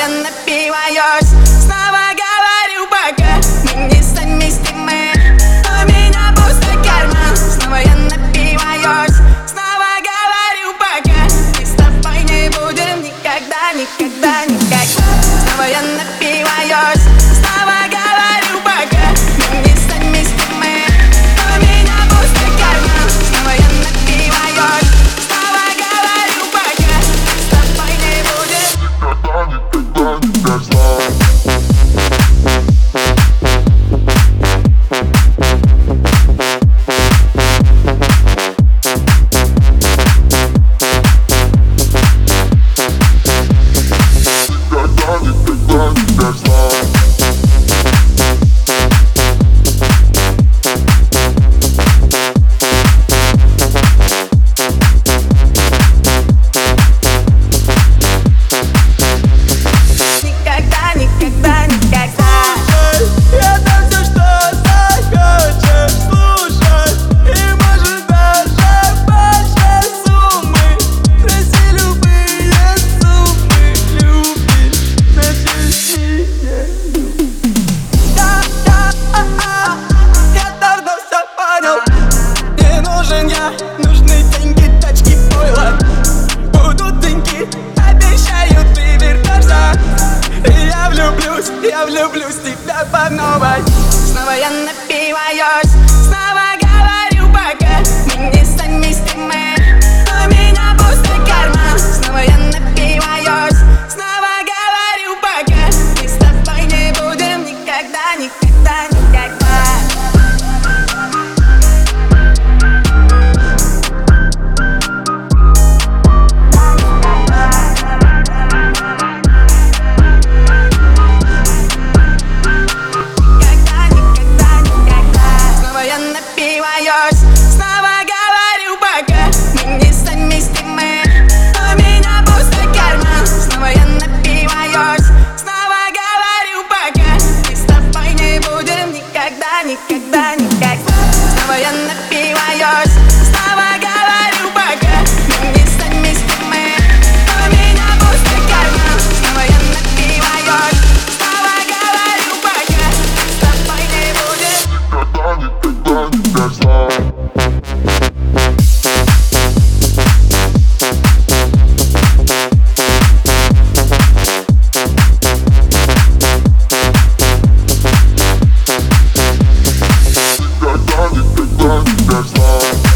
and let me why yours влюблюсь в тебя по новой. Снова я напиваюсь, снова никогда, никогда First love.